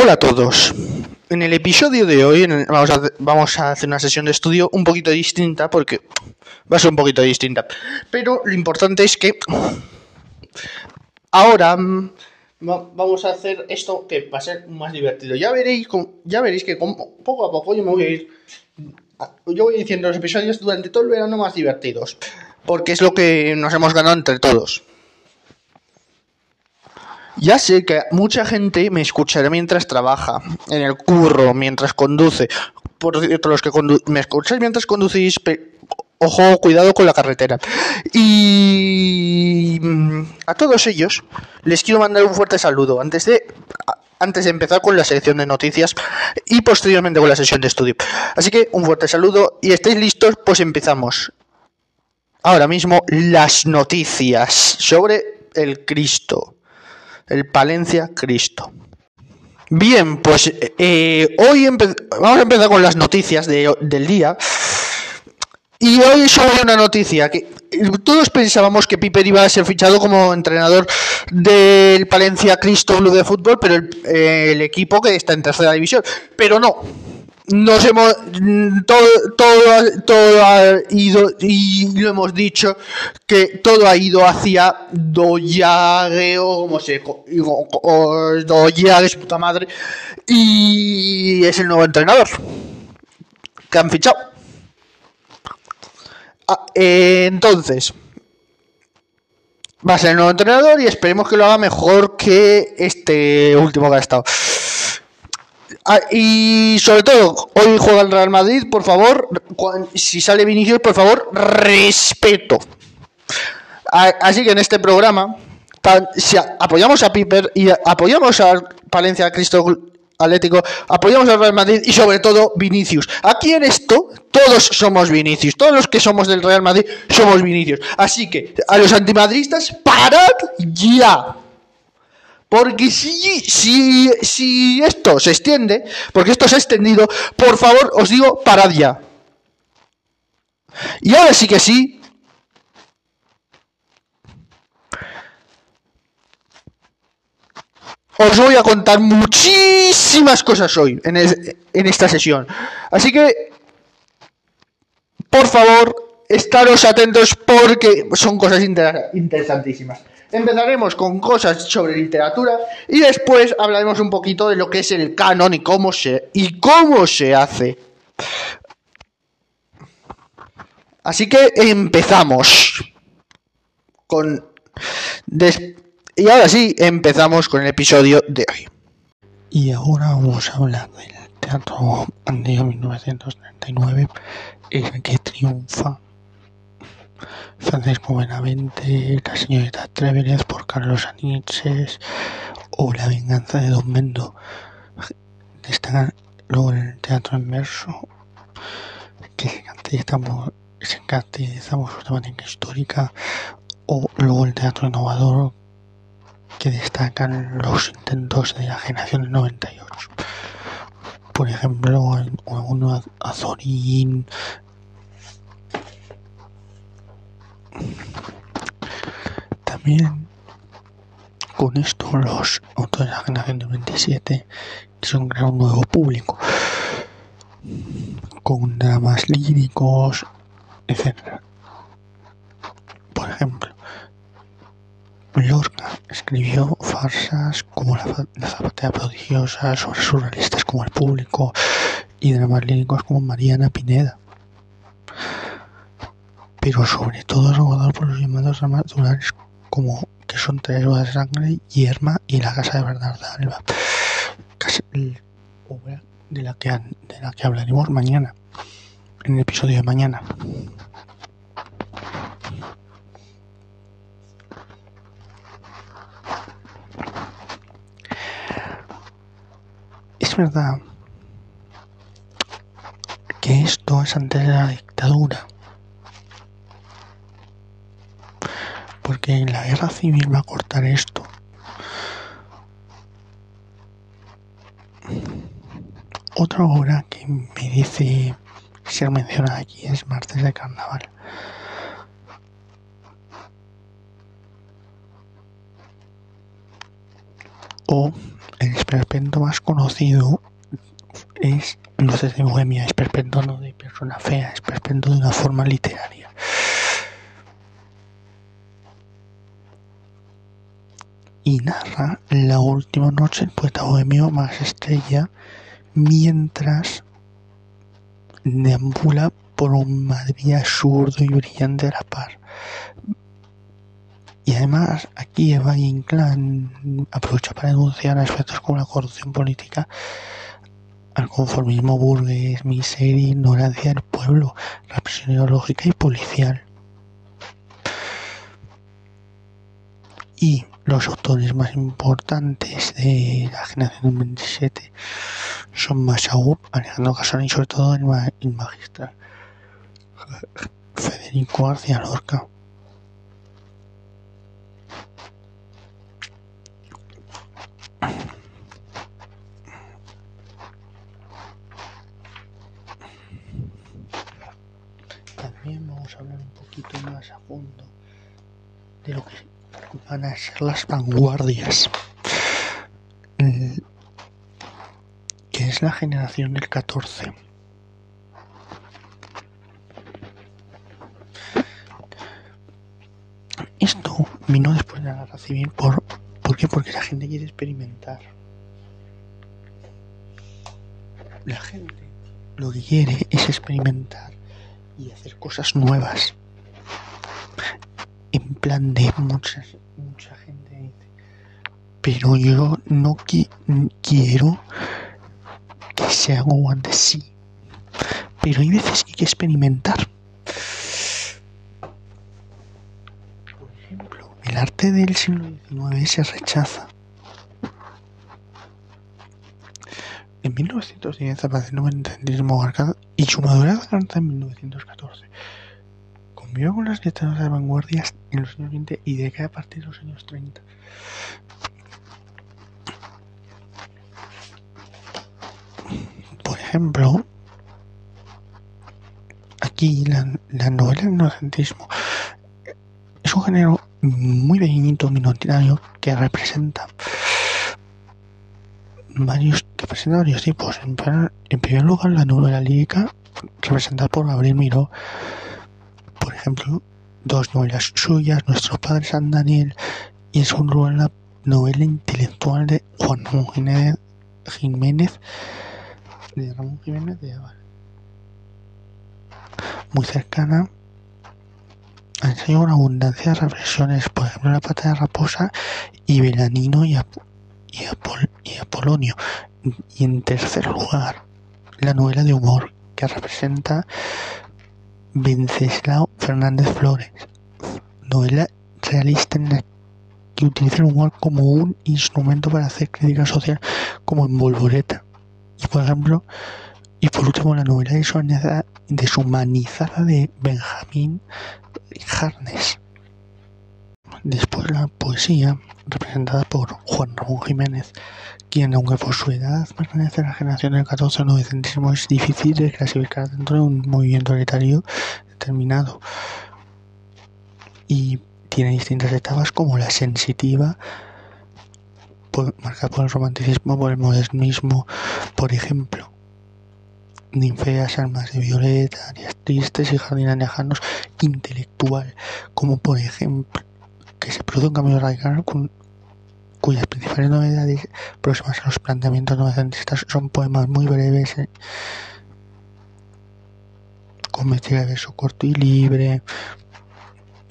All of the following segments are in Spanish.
Hola a todos. En el episodio de hoy vamos, a, vamos a hacer una sesión de estudio un poquito distinta porque va a ser un poquito distinta. Pero lo importante es que ahora mm, vamos a hacer esto que va a ser más divertido. Ya veréis, ya veréis que poco a poco yo me voy a ir yo voy diciendo los episodios durante todo el verano más divertidos, porque es lo que nos hemos ganado entre todos. Ya sé que mucha gente me escuchará mientras trabaja, en el curro, mientras conduce. Por cierto, los que me escucháis mientras conducís, ojo, cuidado con la carretera. Y mm, a todos ellos les quiero mandar un fuerte saludo antes de antes de empezar con la sección de noticias y posteriormente con la sesión de estudio. Así que un fuerte saludo y estáis listos, pues empezamos. Ahora mismo las noticias sobre el Cristo el Palencia Cristo. Bien, pues eh, hoy vamos a empezar con las noticias del día. Y hoy solo una noticia, que todos pensábamos que Piper iba a ser fichado como entrenador del Palencia Cristo de fútbol, pero el equipo que está en tercera división. Pero no, nos hemos todo, todo, todo ha ido y lo hemos dicho que todo ha ido hacia Doyague o como se su puta madre y es el nuevo entrenador que han fichado. Ah, entonces va a ser el nuevo entrenador y esperemos que lo haga mejor que este último que ha estado Ah, y sobre todo, hoy juega el Real Madrid, por favor, si sale Vinicius, por favor, respeto. Así que en este programa, si apoyamos a Piper y apoyamos a Palencia Cristo Atlético, apoyamos al Real Madrid y sobre todo Vinicius. Aquí en esto todos somos Vinicius, todos los que somos del Real Madrid somos Vinicius. Así que a los antimadristas, parad ya. Porque si, si, si esto se extiende, porque esto se ha extendido, por favor os digo, parad ya. Y ahora sí que sí. Os voy a contar muchísimas cosas hoy en, en esta sesión. Así que, por favor, estaros atentos porque son cosas interesantísimas. Empezaremos con cosas sobre literatura y después hablaremos un poquito de lo que es el canon y cómo se, y cómo se hace. Así que empezamos con... y ahora sí, empezamos con el episodio de hoy. Y ahora vamos a hablar del teatro de 1939, el que triunfa Francisco Benavente, La señorita Treveres por Carlos Aniches o La venganza de Don Mendo. Destacan luego en el teatro en verso que se caracteriza por su temática histórica o luego el teatro innovador que destacan los intentos de la generación del 98. Por ejemplo, uno Azorín, Con esto los autores de la generación del 27 son crear un nuevo público con dramas líricos, etc. Por ejemplo, Lorca escribió farsas como La, zapatera prodigiosa sobre surrealistas como El público y dramas líricos como Mariana Pineda pero sobre todo robado por los llamados naturales como que son tres bodas de sangre, Yerma y la casa de Bernarda Alba, casi, obra de la que de la que hablaremos mañana en el episodio de mañana. Es verdad que esto es antes de la dictadura porque la guerra civil va a cortar esto. Otra obra que merece ser mencionada aquí es Martes de Carnaval. O El esperpento más conocido es Luces de Bohemia, esperpento no de persona fea, esperpento de una forma literaria. Y narra la última noche el poeta bohemio más estrella mientras deambula por un Madrid absurdo y brillante a la par. Y además, aquí Eva Inclán aprovecha para denunciar aspectos como la corrupción política, al conformismo burgués, miseria, ignorancia del pueblo, represión ideológica y policial. Y los autores más importantes de la generación 27 son Masaú, Alejandro Casona y sobre todo el, magistral Federico García Lorca. También vamos a hablar un poquito más a fondo de lo que van a ser las vanguardias. Que es la generación del 14 Esto vino después de la guerra civil por, ¿por qué? Porque la gente quiere experimentar. La gente lo que quiere es experimentar y hacer cosas nuevas. Plan de mucha, mucha gente pero yo no quiero que sea como antes, sí. Pero hay veces que hay que experimentar. El arte del siglo XIX se rechaza. En 1910 aparece el marcado y su madurez alcanza en 1914. Convivió con las letras de vanguardias en los años 20 y decae a partir de los años 30. Por ejemplo, aquí la, la novela inocentismo es un género muy pequeñito, minoritario, que representa varios, que presenta varios tipos. En, primer lugar, la novela lírica, representada por Gabriel Miró, dos novelas suyas, Nuestro Padre San Daniel, y en segundo lugar, la novela intelectual de Juan Ramón Jiménez, de Ramón Jiménez de Aval. Muy cercana enseña una abundancia de reflexiones, por ejemplo, La pata de raposa y Belanino y, Apolonio. Y en tercer lugar, la novela de humor que representa Venceslao Fernández Flores, novela realista en la que utiliza el humor como un instrumento para hacer crítica social como en Volvoreta. Y por ejemplo, y por último la novela deshumanizada de Benjamín Harnes. Después la poesía, representada por Juan Ramón Jiménez, quien, aunque por su edad pertenece a la generación del 14 novecentismo, es difícil de clasificar dentro de un movimiento literario determinado. Y tiene distintas etapas como la sensitiva, marcada por el romanticismo, por el modernismo, por ejemplo ninfeas, almas de violeta, áreas tristes y jardines lejanos intelectual, como por ejemplo que se produce un cambio radical con, cuyas principales novedades próximas a los planteamientos novecentistas son poemas muy breves, eh, con mezcla de verso corto y libre,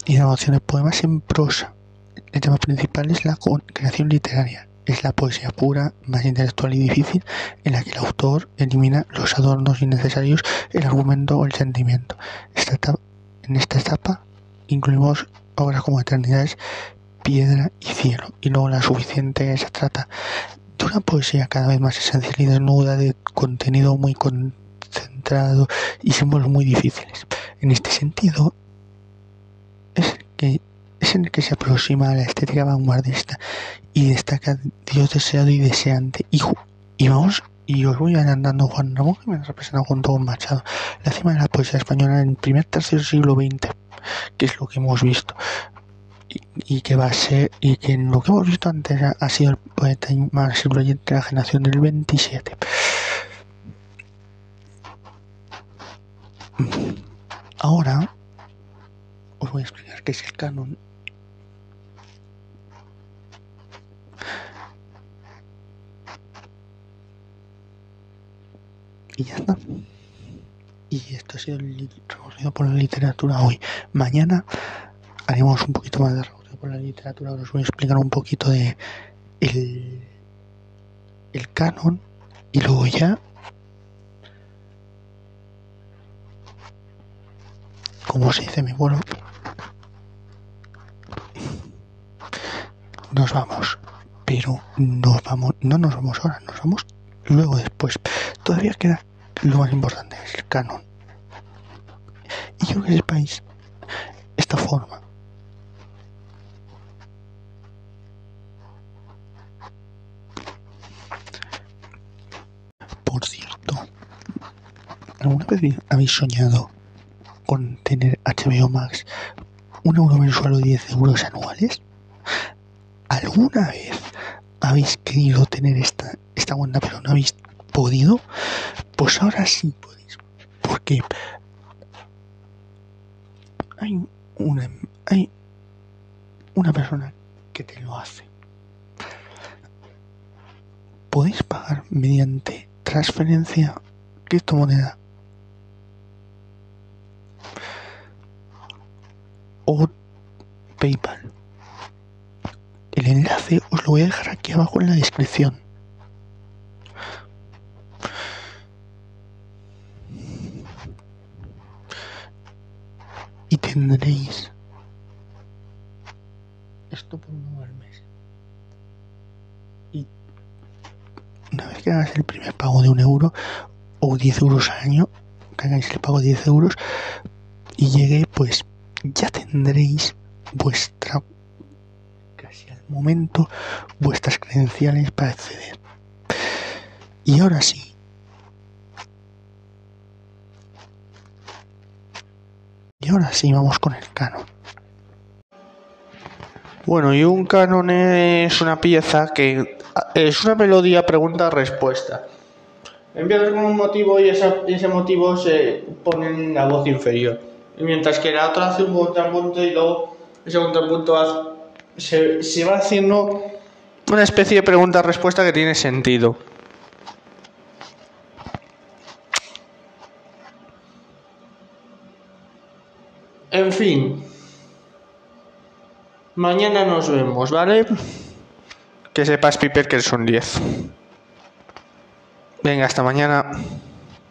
y de poemas en prosa. El tema principal es la creación literaria, es la poesía pura, más intelectual y difícil, en la que el autor elimina los adornos innecesarios, el argumento o el sentimiento. en esta etapa incluimos obras como Eternidades, Piedra y Cielo, y luego la suficiente se trata de una poesía cada vez más esencial y desnuda, de contenido muy concentrado y símbolos muy difíciles. En este sentido, es que es en el que se aproxima a la estética vanguardista y destaca Dios deseado y deseante. Y, y vamos, y os voy adelantando Juan Ramón que me representa junto con Machado, la cima de la poesía española en el primer tercer siglo XX, que es lo que hemos visto. y, que va a ser y que lo que hemos visto antes ha, sido el poeta más influyente de la generación del 27 ahora os voy a explicar qué es el canon. Y ya está y esto ha sido el recorrido por la literatura hoy. Mañana haremos un poquito más de recorrido por la literatura, os voy a explicar un poquito de el, el canon y luego ya como se dice mi vuelo nos vamos pero nos vamos no nos vamos ahora nos vamos luego después. Todavía queda lo más importante es el canon y quiero que sepáis esta forma ¿Alguna vez habéis soñado con tener HBO Max un euro mensual o 10 euros anuales? ¿Alguna vez habéis querido tener esta, esta cuenta pero no habéis podido? Pues ahora sí podéis. Porque hay una, hay una persona que te lo hace. Podéis pagar mediante transferencia criptomoneda o PayPal. El enlace os lo voy a dejar aquí abajo en la descripción. Y tendréis esto por un al mes. Y una vez que hagáis el primer pago de un euro o 10 euros al año, que hagáis el pago de 10 euros y llegue pues ya tendréis vuestra casi al momento vuestras credenciales para acceder. Y ahora sí. Y ahora sí vamos con el canon. Bueno, y un canon es una pieza que es una melodía pregunta-respuesta. Empiezas con un motivo y, ese motivo se pone en la voz inferior mientras que la otra hace un contrapunto y luego ese contrapunto se, se va haciendo una especie de pregunta-respuesta que tiene sentido. En fin. Mañana nos vemos, ¿vale? Que sepas, Piper, que son 10. Venga, hasta mañana.